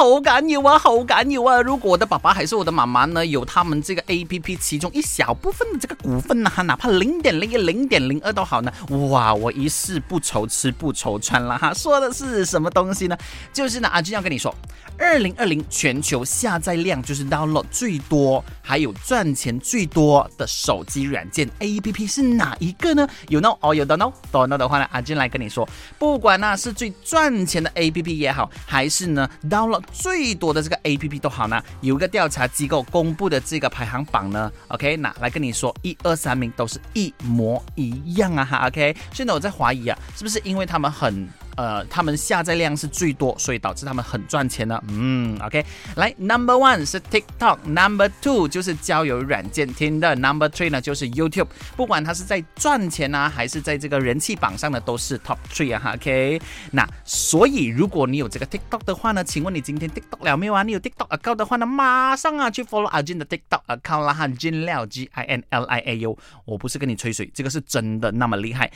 好感有啊，好感有啊！如果我的爸爸还是我的妈妈呢，有他们这个 A P P 其中一小部分的这个股份呢，哪怕零点零一、零点零二都好呢，哇，我一世不愁吃不愁穿了哈。说的是什么东西呢？就是呢，阿俊要跟你说，二零二零全球下载量就是 download 最多，还有赚钱最多的手机软件 A P P 是哪一个呢？有 no 哦，有的 no，no 的话呢，阿俊来跟你说，不管呢是最赚钱的 A P P 也好，还是呢 download 最多的这个 A P P 都好呢，有一个调查机构公布的这个排行榜呢，OK，那来跟你说，一二三名都是一模一样啊哈，OK，现在我在怀疑啊，是不是因为他们很。呃，他们下载量是最多，所以导致他们很赚钱呢。嗯，OK，来，Number One 是 TikTok，Number Two 就是交友软件听的，Number Three 呢就是 YouTube。不管它是在赚钱啊，还是在这个人气榜上呢，都是 Top Three 啊。OK，那所以如果你有这个 TikTok 的话呢，请问你今天 TikTok 了没有啊？你有 TikTok account 的话呢，马上啊去 follow 阿俊的 TikTok account 啦哈，金料 G I N L I A U。我不是跟你吹水，这个是真的那么厉害。